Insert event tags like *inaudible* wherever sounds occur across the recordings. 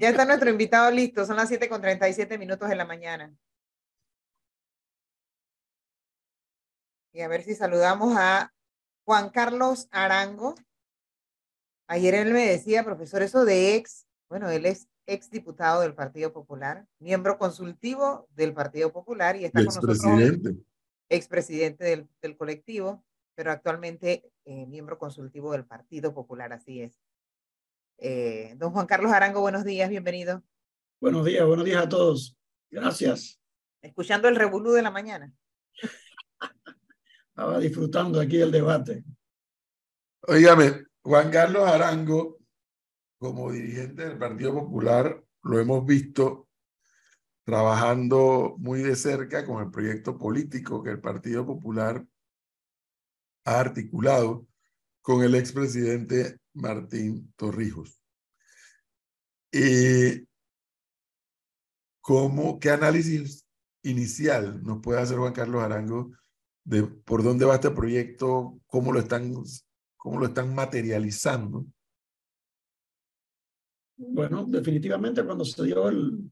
Ya está nuestro invitado listo, son las 7 con 37 minutos de la mañana. Y a ver si saludamos a Juan Carlos Arango. Ayer él me decía, profesor, eso de ex, bueno, él es ex diputado del Partido Popular, miembro consultivo del Partido Popular y está con nosotros. Expresidente del, del colectivo, pero actualmente eh, miembro consultivo del Partido Popular, así es. Eh, don Juan Carlos Arango, buenos días, bienvenido. Buenos días, buenos días a todos. Gracias. Escuchando el revolú de la mañana. *laughs* Estaba disfrutando aquí el debate. Óigame, Juan Carlos Arango, como dirigente del Partido Popular, lo hemos visto trabajando muy de cerca con el proyecto político que el Partido Popular ha articulado con el expresidente Martín Torrijos. Eh, ¿cómo, ¿Qué análisis inicial nos puede hacer Juan Carlos Arango de por dónde va este proyecto, cómo lo están, cómo lo están materializando? Bueno, definitivamente cuando se dio el,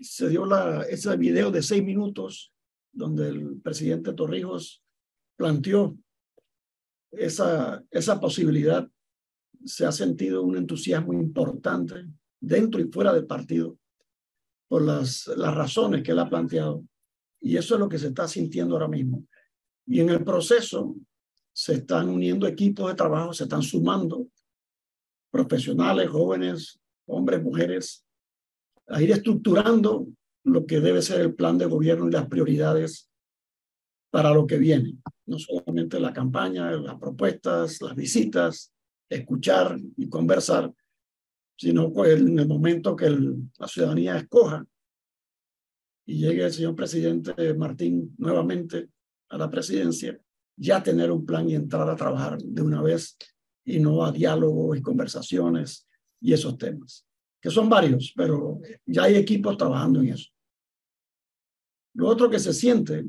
se dio la, ese video de seis minutos donde el presidente Torrijos planteó esa, esa posibilidad, se ha sentido un entusiasmo importante dentro y fuera del partido por las, las razones que él ha planteado. Y eso es lo que se está sintiendo ahora mismo. Y en el proceso se están uniendo equipos de trabajo, se están sumando profesionales, jóvenes, hombres, mujeres, a ir estructurando lo que debe ser el plan de gobierno y las prioridades para lo que viene. No solamente la campaña, las propuestas, las visitas, escuchar y conversar, sino pues, en el momento que la ciudadanía escoja y llegue el señor presidente Martín nuevamente a la presidencia, ya tener un plan y entrar a trabajar de una vez y no a diálogos y conversaciones y esos temas que son varios, pero ya hay equipos trabajando en eso. Lo otro que se siente,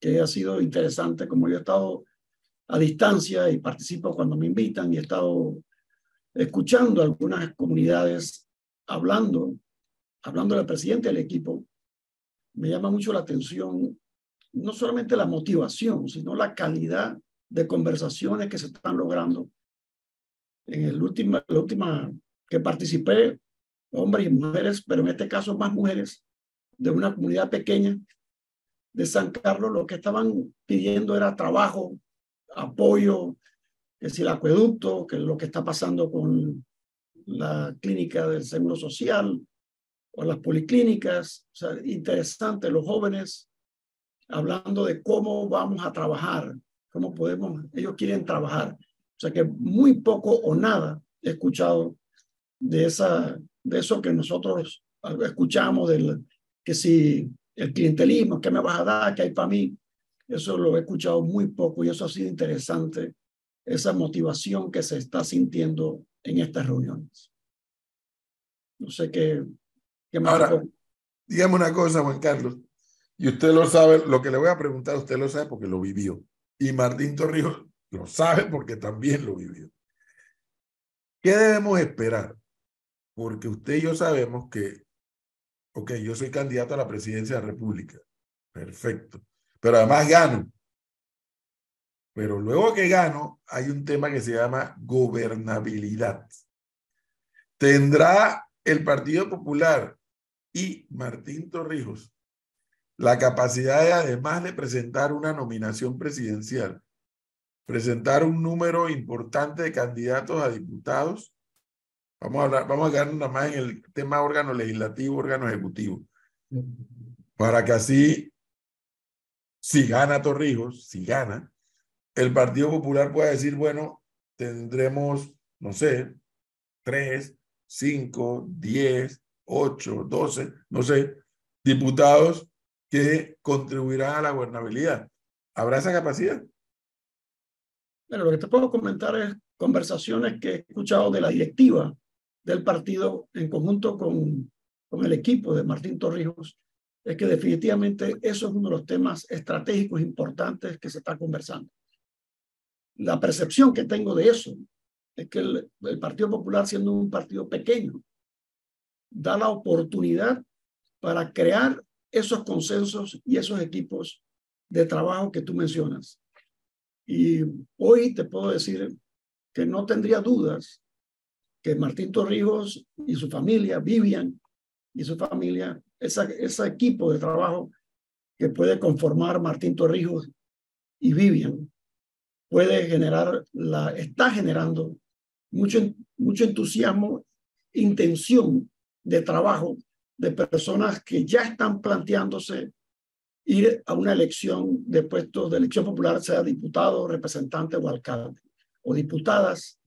que ha sido interesante, como yo he estado a distancia y participo cuando me invitan y he estado escuchando algunas comunidades hablando, hablando del presidente del equipo, me llama mucho la atención no solamente la motivación, sino la calidad de conversaciones que se están logrando. En el último, la última que participé, hombres y mujeres, pero en este caso más mujeres, de una comunidad pequeña de San Carlos, lo que estaban pidiendo era trabajo, apoyo, que si el acueducto, que lo que está pasando con la clínica del Seguro Social o las policlínicas. O sea, interesante, los jóvenes hablando de cómo vamos a trabajar, cómo podemos, ellos quieren trabajar. O sea que muy poco o nada he escuchado de esa de eso que nosotros escuchamos, del que si el clientelismo, ¿qué me vas a dar? ¿Qué hay para mí? Eso lo he escuchado muy poco y eso ha sido interesante, esa motivación que se está sintiendo en estas reuniones. No sé qué, qué más. Ahora, dígame una cosa, Juan Carlos, y usted lo sabe, lo que le voy a preguntar, usted lo sabe porque lo vivió. Y Martín Torrijos lo sabe porque también lo vivió. ¿Qué debemos esperar porque usted y yo sabemos que, ok, yo soy candidato a la presidencia de la República, perfecto, pero además gano. Pero luego que gano, hay un tema que se llama gobernabilidad. ¿Tendrá el Partido Popular y Martín Torrijos la capacidad de, además de presentar una nominación presidencial, presentar un número importante de candidatos a diputados Vamos a hablar, vamos a quedarnos nada más en el tema órgano legislativo, órgano ejecutivo. Para que así, si gana Torrijos, si gana, el Partido Popular pueda decir, bueno, tendremos, no sé, tres, cinco, diez, ocho, doce, no sé, diputados que contribuirán a la gobernabilidad. ¿Habrá esa capacidad? Bueno, lo que te puedo comentar es conversaciones que he escuchado de la directiva del partido en conjunto con, con el equipo de Martín Torrijos, es que definitivamente eso es uno de los temas estratégicos importantes que se está conversando. La percepción que tengo de eso es que el, el Partido Popular, siendo un partido pequeño, da la oportunidad para crear esos consensos y esos equipos de trabajo que tú mencionas. Y hoy te puedo decir que no tendría dudas que Martín Torrijos y su familia, Vivian y su familia, esa, ese equipo de trabajo que puede conformar Martín Torrijos y Vivian, puede generar, la, está generando mucho, mucho entusiasmo, intención de trabajo de personas que ya están planteándose ir a una elección de puestos de elección popular, sea diputado, representante o alcalde, o diputadas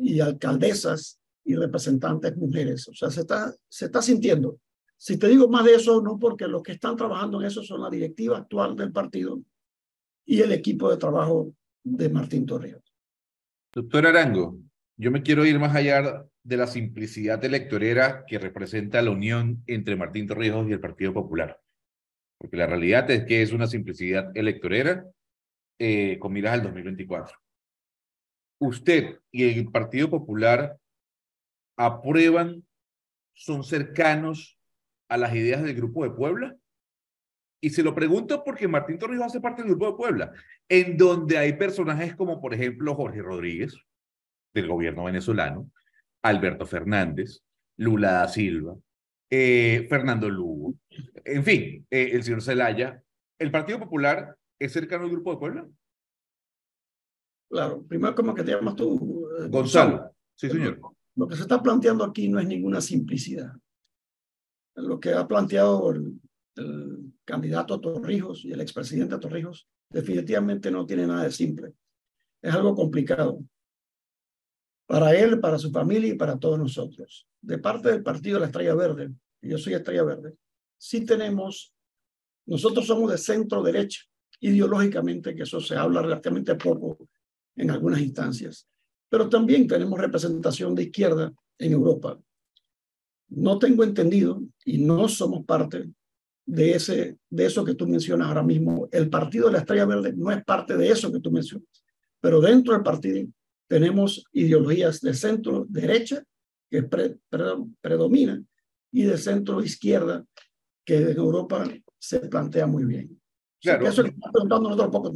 y alcaldesas y representantes mujeres. O sea, se está, se está sintiendo. Si te digo más de eso, no porque los que están trabajando en eso son la directiva actual del partido y el equipo de trabajo de Martín Torrijos. Doctor Arango, yo me quiero ir más allá de la simplicidad electorera que representa la unión entre Martín Torrijos y el Partido Popular. Porque la realidad es que es una simplicidad electorera eh, con miras al 2024. Usted y el Partido Popular aprueban, son cercanos a las ideas del Grupo de Puebla. Y se lo pregunto porque Martín Torrijos hace parte del Grupo de Puebla, en donde hay personajes como, por ejemplo, Jorge Rodríguez, del gobierno venezolano, Alberto Fernández, Lula da Silva, eh, Fernando Lugo, en fin, eh, el señor Zelaya. ¿El Partido Popular es cercano al Grupo de Puebla? Claro, primero, ¿cómo que te llamas tú? Eh, Gonzalo. Sí, señor. Lo que se está planteando aquí no es ninguna simplicidad. Lo que ha planteado el, el candidato Torrijos y el expresidente Torrijos definitivamente no tiene nada de simple. Es algo complicado para él, para su familia y para todos nosotros. De parte del partido de la Estrella Verde, y yo soy Estrella Verde, sí tenemos, nosotros somos de centro derecha, ideológicamente, que eso se habla relativamente poco en algunas instancias, pero también tenemos representación de izquierda en Europa. No tengo entendido y no somos parte de, ese, de eso que tú mencionas ahora mismo. El partido de la Estrella Verde no es parte de eso que tú mencionas, pero dentro del partido tenemos ideologías de centro derecha que predominan y de centro izquierda que en Europa se plantea muy bien. Claro. Eso que preguntando nosotros poco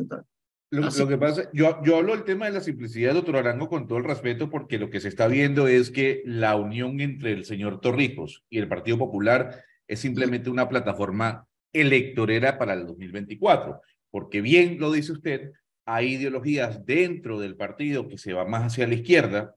lo, lo, que pasa, yo, yo hablo del tema de la simplicidad, doctor Arango, con todo el respeto, porque lo que se está viendo es que la unión entre el señor Torrijos y el Partido Popular es simplemente una plataforma electorera para el 2024, porque bien lo dice usted, hay ideologías dentro del partido que se va más hacia la izquierda,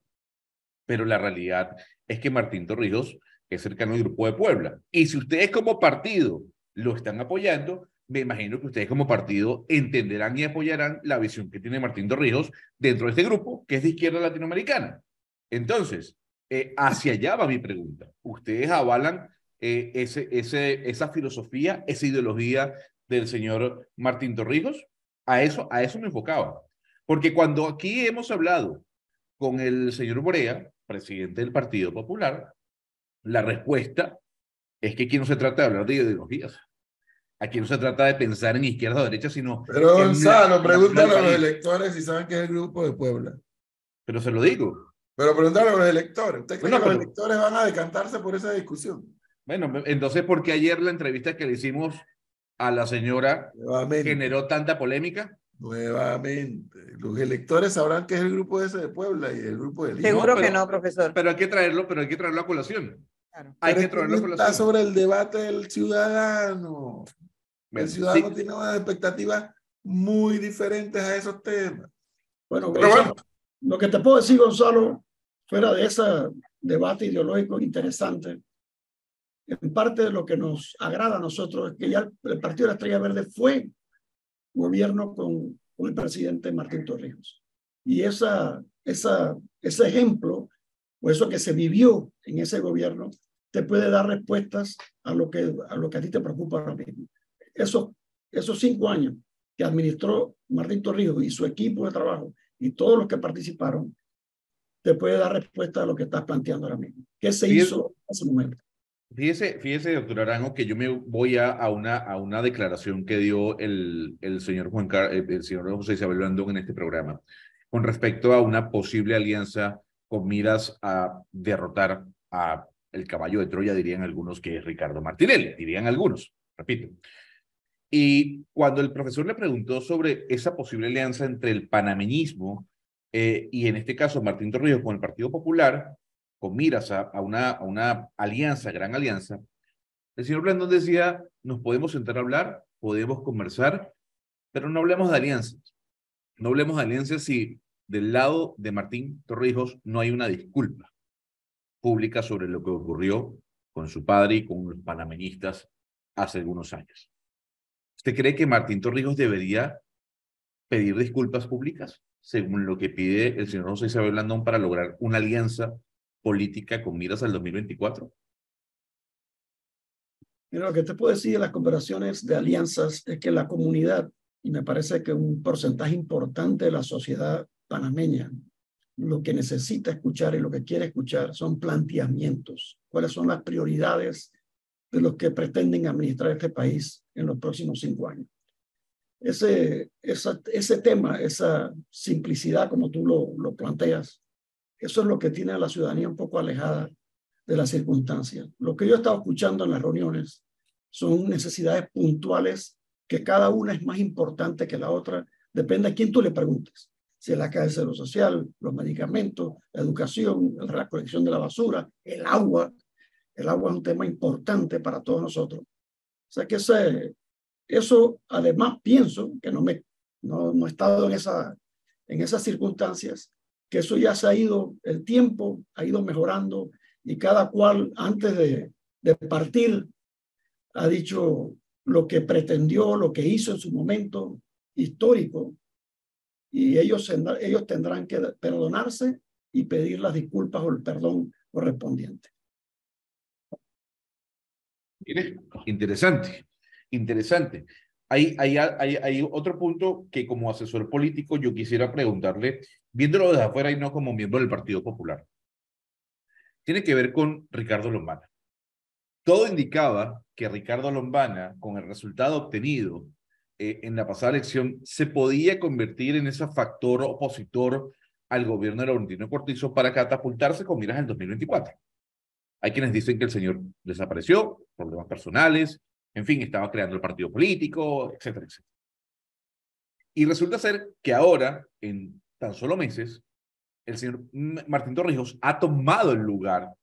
pero la realidad es que Martín Torrijos es cercano al Grupo de Puebla. Y si ustedes como partido lo están apoyando, me imagino que ustedes como partido entenderán y apoyarán la visión que tiene Martín Torrijos dentro de este grupo, que es de izquierda latinoamericana. Entonces, eh, hacia allá va mi pregunta. ¿Ustedes avalan eh, ese, ese, esa filosofía, esa ideología del señor Martín Torrijos? A eso, a eso me enfocaba. Porque cuando aquí hemos hablado con el señor Borea, presidente del Partido Popular, la respuesta es que aquí no se trata de hablar de ideologías. Aquí no se trata de pensar en izquierda o derecha, sino... Pero Gonzalo, pregúntale a los electores si saben qué es el grupo de Puebla. Pero se lo digo. Pero pregúntale a los electores. ¿Usted cree que los electores van a decantarse por esa discusión? Bueno, entonces, ¿por qué ayer la entrevista que le hicimos a la señora generó tanta polémica? Nuevamente, los electores sabrán que es el grupo ese de Puebla y el grupo de Lima. Seguro que no, profesor. Pero hay que traerlo, pero hay que traerlo a colación. Hay que traerlo a colación. Está sobre el debate del ciudadano. el ciudadano tiene unas expectativas muy diferentes a esos temas. Bueno, bueno, lo que te puedo decir, Gonzalo, fuera de ese debate ideológico interesante, en parte de lo que nos agrada a nosotros es que ya el Partido de la Estrella Verde fue gobierno con, con el presidente Martín Torrijos. Y esa, esa, ese ejemplo, o eso que se vivió en ese gobierno, te puede dar respuestas a lo que a, lo que a ti te preocupa ahora mismo. Eso, esos cinco años que administró Martín Torrijos y su equipo de trabajo y todos los que participaron, te puede dar respuesta a lo que estás planteando ahora mismo. ¿Qué se hizo en ese momento? Fíjese, fíjese, doctor Arango, que yo me voy a, a, una, a una declaración que dio el, el señor Juan Car eh, el señor José Isabel Blandón en este programa con respecto a una posible alianza con miras a derrotar a el caballo de Troya, dirían algunos que es Ricardo Martinelli, dirían algunos, repito. Y cuando el profesor le preguntó sobre esa posible alianza entre el panameñismo eh, y en este caso Martín Torrijos con el Partido Popular, con miras a, una, a una alianza, gran alianza, el señor Blandón decía, nos podemos sentar a hablar, podemos conversar, pero no hablemos de alianzas. No hablemos de alianzas si del lado de Martín Torrijos no hay una disculpa pública sobre lo que ocurrió con su padre y con los panameñistas hace algunos años. ¿Usted cree que Martín Torrijos debería pedir disculpas públicas, según lo que pide el señor José Isabel Blandón para lograr una alianza política con miras al 2024? Mira, lo que te puedo decir de las conversaciones de alianzas es que la comunidad, y me parece que un porcentaje importante de la sociedad panameña, lo que necesita escuchar y lo que quiere escuchar son planteamientos. ¿Cuáles son las prioridades de los que pretenden administrar este país en los próximos cinco años? Ese, ese tema, esa simplicidad como tú lo, lo planteas, eso es lo que tiene a la ciudadanía un poco alejada de las circunstancias. Lo que yo he estado escuchando en las reuniones son necesidades puntuales que cada una es más importante que la otra, depende a quién tú le preguntes si la caja de social, los medicamentos, la educación, la recolección de la basura, el agua. El agua es un tema importante para todos nosotros. O sea que ese, eso, además, pienso que no, me, no he estado en, esa, en esas circunstancias, que eso ya se ha ido, el tiempo ha ido mejorando y cada cual antes de, de partir ha dicho lo que pretendió, lo que hizo en su momento histórico y ellos, ellos tendrán que perdonarse y pedir las disculpas o el perdón correspondiente. Interesante, interesante. Hay, hay, hay, hay, otro punto que como asesor político yo quisiera preguntarle, viéndolo desde afuera y no como miembro del Partido Popular. Tiene que ver con Ricardo Lombana. Todo indicaba que Ricardo Lombana, con el resultado obtenido eh, en la pasada elección se podía convertir en ese factor opositor al gobierno de Laurentino Cortizo para catapultarse con miras en 2024. Hay quienes dicen que el señor desapareció, problemas personales, en fin, estaba creando el partido político, etcétera, etcétera. Y resulta ser que ahora, en tan solo meses, el señor Martín Torrijos ha tomado el lugar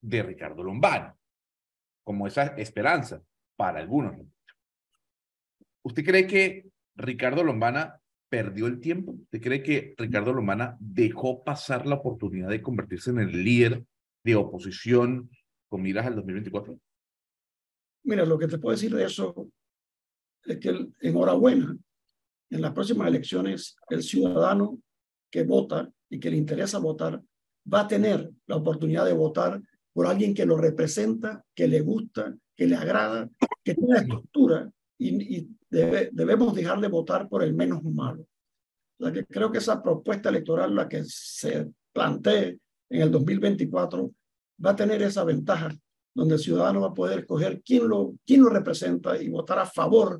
de Ricardo Lombana, como esa esperanza para algunos. ¿Usted cree que Ricardo Lombana perdió el tiempo? ¿Usted cree que Ricardo Lombana dejó pasar la oportunidad de convertirse en el líder de oposición con miras al 2024? Mira, lo que te puedo decir de eso es que enhorabuena, en las próximas elecciones el ciudadano que vota y que le interesa votar va a tener la oportunidad de votar por alguien que lo representa, que le gusta, que le agrada, que tiene estructura y, debemos dejar de votar por el menos malo. O que creo que esa propuesta electoral, la que se plantee en el 2024, va a tener esa ventaja, donde el ciudadano va a poder escoger quién lo, quién lo representa y votar a favor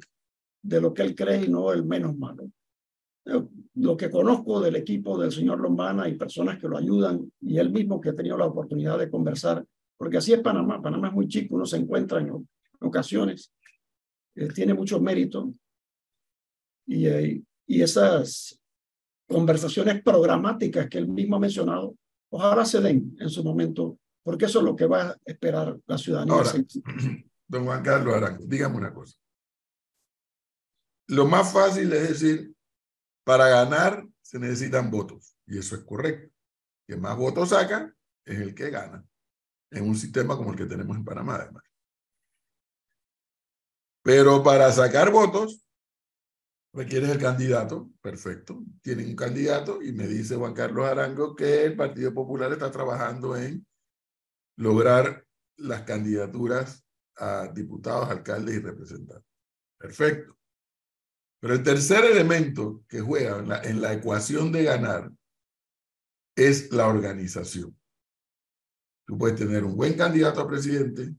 de lo que él cree y no el menos malo. Lo que conozco del equipo del señor Lombana y personas que lo ayudan y él mismo que ha tenido la oportunidad de conversar, porque así es Panamá, Panamá es muy chico, uno se encuentra en ocasiones eh, tiene mucho mérito y, eh, y esas conversaciones programáticas que él mismo ha mencionado, ojalá se den en su momento, porque eso es lo que va a esperar la ciudadanía. Ahora, *clears throat* don Juan Carlos Arango, dígame una cosa. Lo más fácil es decir, para ganar se necesitan votos, y eso es correcto. Quien más votos saca es el que gana, en un sistema como el que tenemos en Panamá, además. Pero para sacar votos, requieres el candidato, perfecto. Tienen un candidato y me dice Juan Carlos Arango que el Partido Popular está trabajando en lograr las candidaturas a diputados, alcaldes y representantes. Perfecto. Pero el tercer elemento que juega en la, en la ecuación de ganar es la organización. Tú puedes tener un buen candidato a presidente,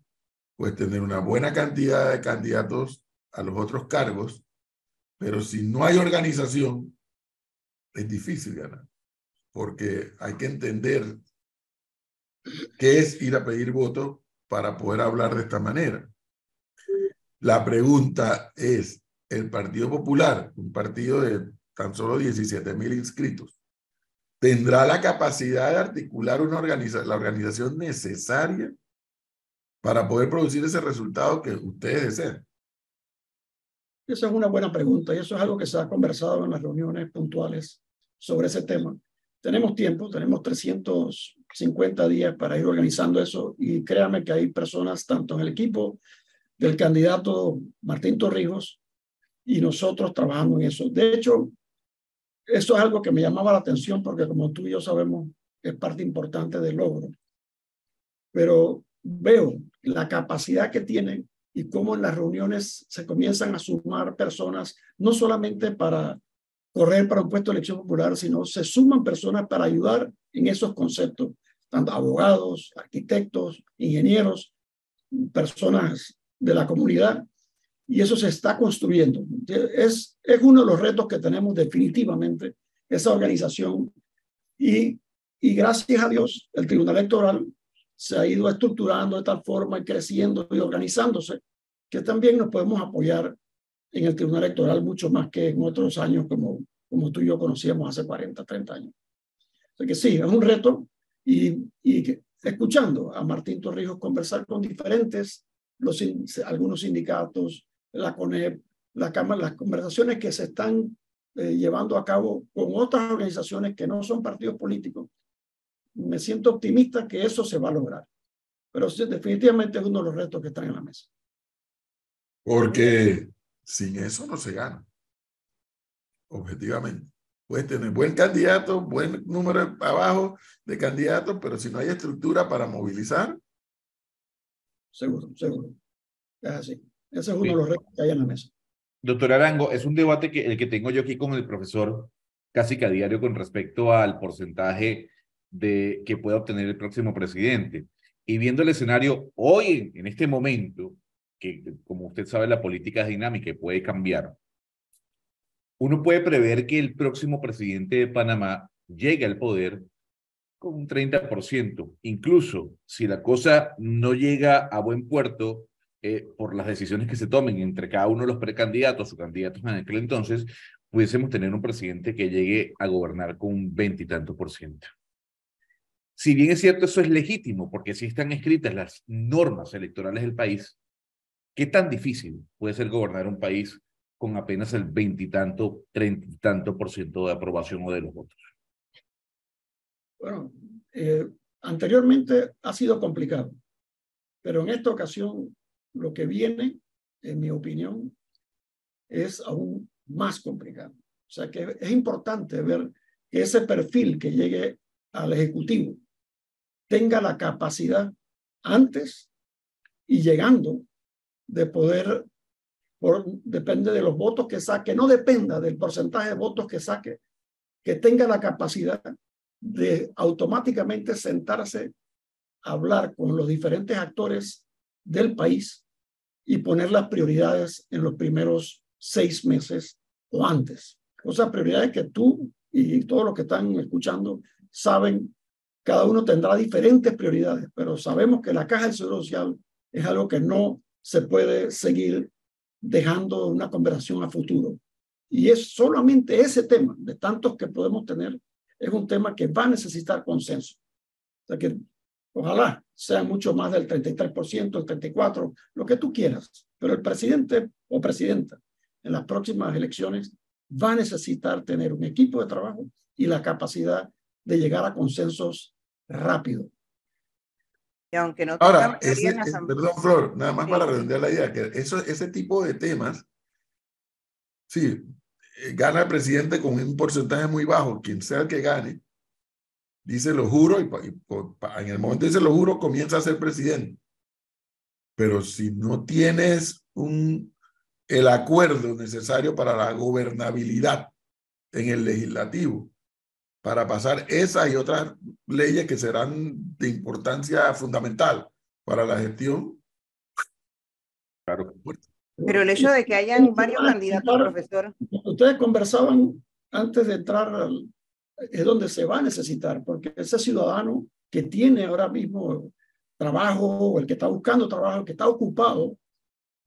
puedes tener una buena cantidad de candidatos a los otros cargos, pero si no hay organización, es difícil ganar, porque hay que entender que es ir a pedir voto para poder hablar de esta manera. La pregunta es, el Partido Popular, un partido de tan solo 17 mil inscritos, ¿tendrá la capacidad de articular una organización, la organización necesaria para poder producir ese resultado que ustedes desean? Esa es una buena pregunta y eso es algo que se ha conversado en las reuniones puntuales sobre ese tema. Tenemos tiempo, tenemos 350 días para ir organizando eso y créame que hay personas tanto en el equipo del candidato Martín Torrijos y nosotros trabajando en eso. De hecho, eso es algo que me llamaba la atención porque como tú y yo sabemos, es parte importante del logro. Pero veo la capacidad que tienen y cómo en las reuniones se comienzan a sumar personas, no solamente para correr para un puesto de elección popular, sino se suman personas para ayudar en esos conceptos, tanto abogados, arquitectos, ingenieros, personas de la comunidad, y eso se está construyendo. Es, es uno de los retos que tenemos definitivamente, esa organización, y, y gracias a Dios, el Tribunal Electoral se ha ido estructurando de tal forma y creciendo y organizándose, que también nos podemos apoyar en el Tribunal Electoral mucho más que en otros años como, como tú y yo conocíamos hace 40, 30 años. Así que sí, es un reto y, y escuchando a Martín Torrijos conversar con diferentes, los, algunos sindicatos, la CONEP, la Cámara, las conversaciones que se están eh, llevando a cabo con otras organizaciones que no son partidos políticos, me siento optimista que eso se va a lograr. Pero definitivamente es uno de los retos que están en la mesa. Porque sin eso no se gana. Objetivamente. Puedes tener buen candidato, buen número abajo de candidatos, pero si no hay estructura para movilizar. Seguro, seguro. Es así. Ese es uno de los retos que hay en la mesa. Doctor Arango, es un debate que el que tengo yo aquí con el profesor casi que a diario con respecto al porcentaje de que pueda obtener el próximo presidente. Y viendo el escenario hoy, en este momento, que como usted sabe la política es dinámica y puede cambiar, uno puede prever que el próximo presidente de Panamá llegue al poder con un 30%. Incluso si la cosa no llega a buen puerto eh, por las decisiones que se tomen entre cada uno de los precandidatos o candidatos en aquel entonces, pudiésemos tener un presidente que llegue a gobernar con un veintitanto por ciento. Si bien es cierto, eso es legítimo, porque si están escritas las normas electorales del país, ¿Qué tan difícil puede ser gobernar un país con apenas el veintitanto, treinta por ciento de aprobación o de los votos? Bueno, eh, anteriormente ha sido complicado, pero en esta ocasión lo que viene, en mi opinión, es aún más complicado. O sea que es importante ver que ese perfil que llegue al Ejecutivo tenga la capacidad antes y llegando de poder, depende de los votos que saque, no dependa del porcentaje de votos que saque, que tenga la capacidad de automáticamente sentarse a hablar con los diferentes actores del país y poner las prioridades en los primeros seis meses o antes. O sea, prioridades que tú y todos los que están escuchando saben, cada uno tendrá diferentes prioridades, pero sabemos que la caja del Seguro Social es algo que no se puede seguir dejando una conversación a futuro. Y es solamente ese tema, de tantos que podemos tener, es un tema que va a necesitar consenso. O sea que ojalá sea mucho más del 33%, el 34%, lo que tú quieras. Pero el presidente o presidenta en las próximas elecciones va a necesitar tener un equipo de trabajo y la capacidad de llegar a consensos rápido. Y aunque no Ahora, ese, perdón, Flor, nada más para redondear la idea, que eso, ese tipo de temas, sí, eh, gana el presidente con un porcentaje muy bajo, quien sea el que gane, dice lo juro, y, en el momento dice lo juro, comienza a ser presidente. Pero si no tienes un, el acuerdo necesario para la gobernabilidad en el legislativo, para pasar esa y otras leyes que serán de importancia fundamental para la gestión. Claro. Pero el hecho de que hayan varios candidatos, profesor. Ustedes conversaban antes de entrar, es donde se va a necesitar, porque ese ciudadano que tiene ahora mismo trabajo, o el que está buscando trabajo, el que está ocupado,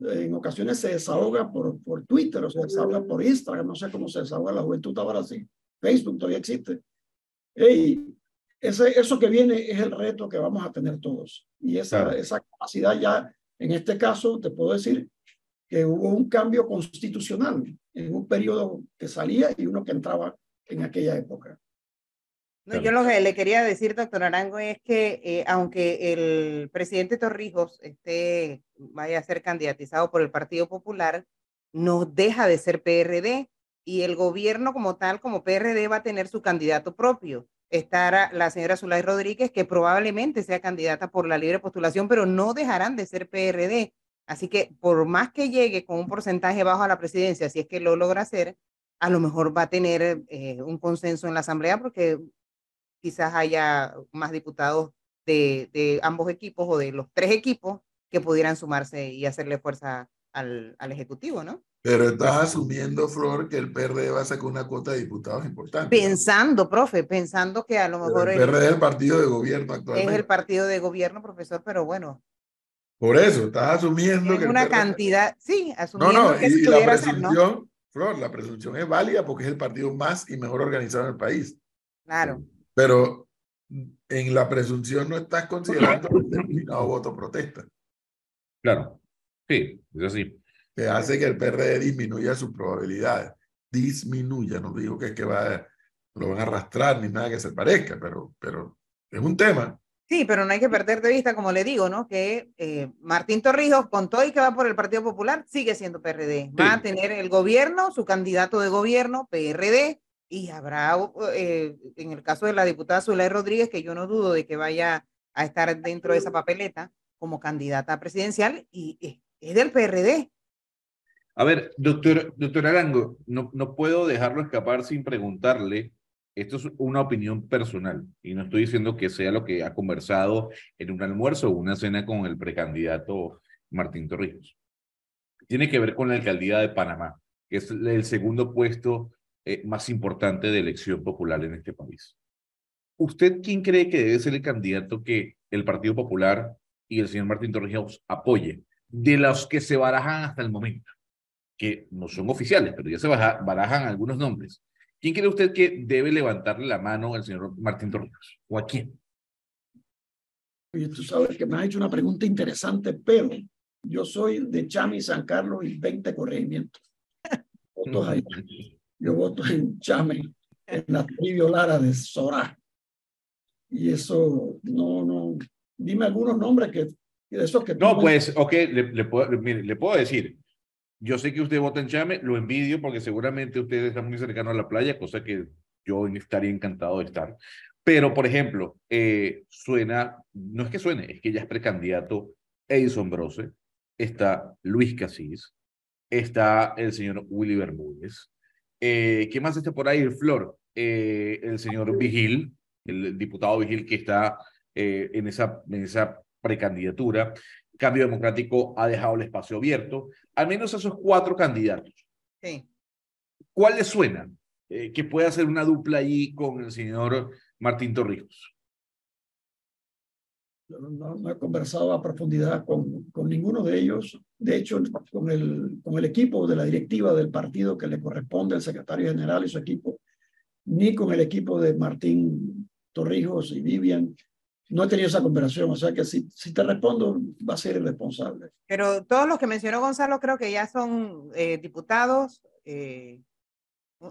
en ocasiones se desahoga por, por Twitter o se desahoga por Instagram, no sé cómo se desahoga la juventud ahora sí. Facebook todavía existe. Hey, ese, eso que viene es el reto que vamos a tener todos. Y esa, esa capacidad ya, en este caso, te puedo decir que hubo un cambio constitucional en un periodo que salía y uno que entraba en aquella época. No, yo lo que le quería decir, doctor Arango, es que eh, aunque el presidente Torrijos esté, vaya a ser candidatizado por el Partido Popular, no deja de ser PRD y el gobierno como tal, como PRD, va a tener su candidato propio. Estará la señora Zulay Rodríguez, que probablemente sea candidata por la libre postulación, pero no dejarán de ser PRD. Así que por más que llegue con un porcentaje bajo a la presidencia, si es que lo logra hacer, a lo mejor va a tener eh, un consenso en la Asamblea porque quizás haya más diputados de, ambos equipos o de los tres equipos que pudieran sumarse y hacerle fuerza al Ejecutivo, ¿no? Pero estás asumiendo, Flor, que el PRD va a sacar una cuota de diputados importante. Pensando, profe, pensando que a lo mejor... el PRD es el partido de gobierno actualmente. Es el partido de gobierno, profesor, pero bueno. Por eso, estás asumiendo es que... una cantidad, sí, asumiendo no, no, que y, y la presunción, Flor, la presunción es válida porque es el partido más y mejor organizado en el país. Claro. Pero en la presunción no estás considerando el determinado voto protesta. Claro, sí, es así. Que hace que el PRD disminuya sus probabilidades. Disminuya, no digo que es que va, lo van a arrastrar ni nada que se parezca, pero, pero es un tema. Sí, pero no hay que perder de vista, como le digo, ¿no? Que eh, Martín Torrijos, con todo y que va por el Partido Popular, sigue siendo PRD. Va a tener el gobierno, su candidato de gobierno, PRD, y habrá, eh, en el caso de la diputada Zulay Rodríguez, que yo no dudo de que vaya a estar dentro de esa papeleta como candidata presidencial, y es del PRD. A ver, doctor, doctor Arango, no, no puedo dejarlo escapar sin preguntarle, esto es una opinión personal, y no estoy diciendo que sea lo que ha conversado en un almuerzo o una cena con el precandidato Martín Torrijos. Tiene que ver con la alcaldía de Panamá, que es el segundo puesto eh, más importante de elección popular en este país. ¿Usted quién cree que debe ser el candidato que el Partido Popular y el señor Martín Torrijos apoye? De los que se barajan hasta el momento, que no son oficiales, pero ya se barajan algunos nombres. ¿Quién cree usted que debe levantarle la mano al señor Martín Torrijos? ¿O a quién? Oye, tú sabes que me has hecho una pregunta interesante, pero yo soy de Chami, San Carlos y 20 corregimientos. Votos ahí. *laughs* Yo voto en Chame, en la tribu Lara de Sora. Y eso, no, no. Dime algunos nombres que, de esos que... No, pues, ok, le, le, puedo, mire, le puedo decir. Yo sé que usted vota en Chame, lo envidio porque seguramente usted está muy cercano a la playa, cosa que yo estaría encantado de estar. Pero, por ejemplo, eh, suena, no es que suene, es que ya es precandidato Edison Brose, está Luis Casís, está el señor Willy Bermúdez, eh, ¿Qué más está por ahí? Flor, eh, el señor Vigil, el diputado Vigil que está eh, en, esa, en esa precandidatura. Cambio Democrático ha dejado el espacio abierto. Al menos esos cuatro candidatos. Sí. ¿Cuál les suena? Eh, que puede hacer una dupla allí con el señor Martín Torrijos. No, no, he conversado a profundidad con, con, ninguno de ellos. De hecho, con el, con el equipo de la directiva del partido que le corresponde al secretario general y su equipo, ni con el equipo de Martín Torrijos y Vivian, no he tenido esa conversación. O sea que si, si te respondo, va a ser irresponsable. Pero todos los que mencionó Gonzalo creo que ya son eh, diputados. Eh,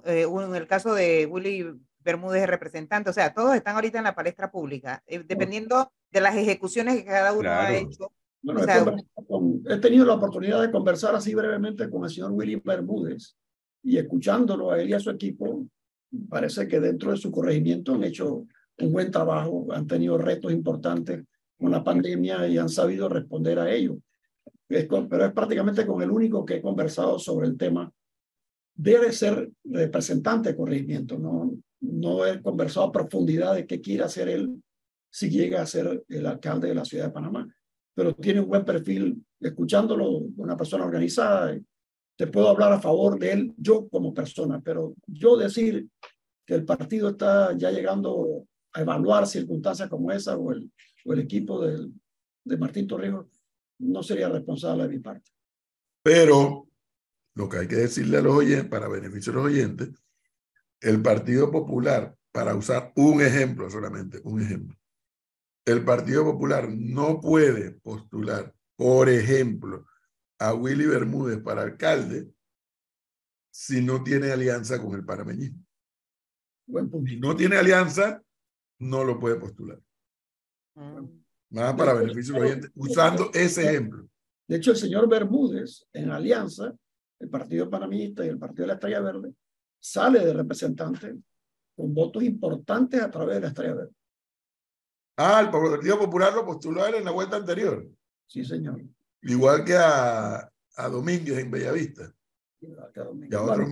eh, en el caso de Willy Bermúdez es representante, o sea, todos están ahorita en la palestra pública, eh, dependiendo de las ejecuciones que cada uno claro. ha hecho. Bueno, o sea, con, he tenido la oportunidad de conversar así brevemente con el señor Willy Bermúdez y escuchándolo a él y a su equipo, parece que dentro de su corregimiento han hecho un buen trabajo, han tenido retos importantes con la pandemia y han sabido responder a ello. Es con, pero es prácticamente con el único que he conversado sobre el tema. Debe ser representante de corregimiento, no, no he conversado a profundidad de qué quiere hacer él si llega a ser el alcalde de la ciudad de Panamá. Pero tiene un buen perfil, escuchándolo, una persona organizada. Te puedo hablar a favor de él, yo como persona, pero yo decir que el partido está ya llegando a evaluar circunstancias como esa o el, o el equipo de, de Martín Torrijos, no sería responsable de mi parte. Pero lo que hay que decirle a los oyentes, para beneficio de los oyentes, el Partido Popular, para usar un ejemplo solamente, un ejemplo, el Partido Popular no puede postular, por ejemplo, a Willy Bermúdez para alcalde si no tiene alianza con el panameñismo. Si no tiene alianza, no lo puede postular. Más para beneficio de los oyentes, usando ese ejemplo. De hecho, el señor Bermúdez, en alianza, el Partido Panamista y el Partido de la Estrella Verde, sale de representante con votos importantes a través de la Estrella Verde. Ah, el Partido Popular lo postuló en la vuelta anterior. Sí, señor. Igual que a, a Domínguez en Bellavista. Y a otros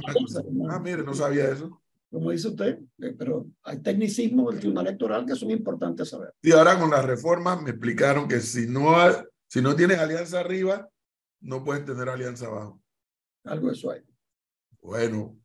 ah, mire, no sabía eso. Como dice usted, eh, pero hay tecnicismos del Tribunal Electoral que son importantes saber. Y ahora con las reformas me explicaron que si no, si no tienes alianza arriba, no puedes tener alianza abajo. Algo de eso hay. Bueno,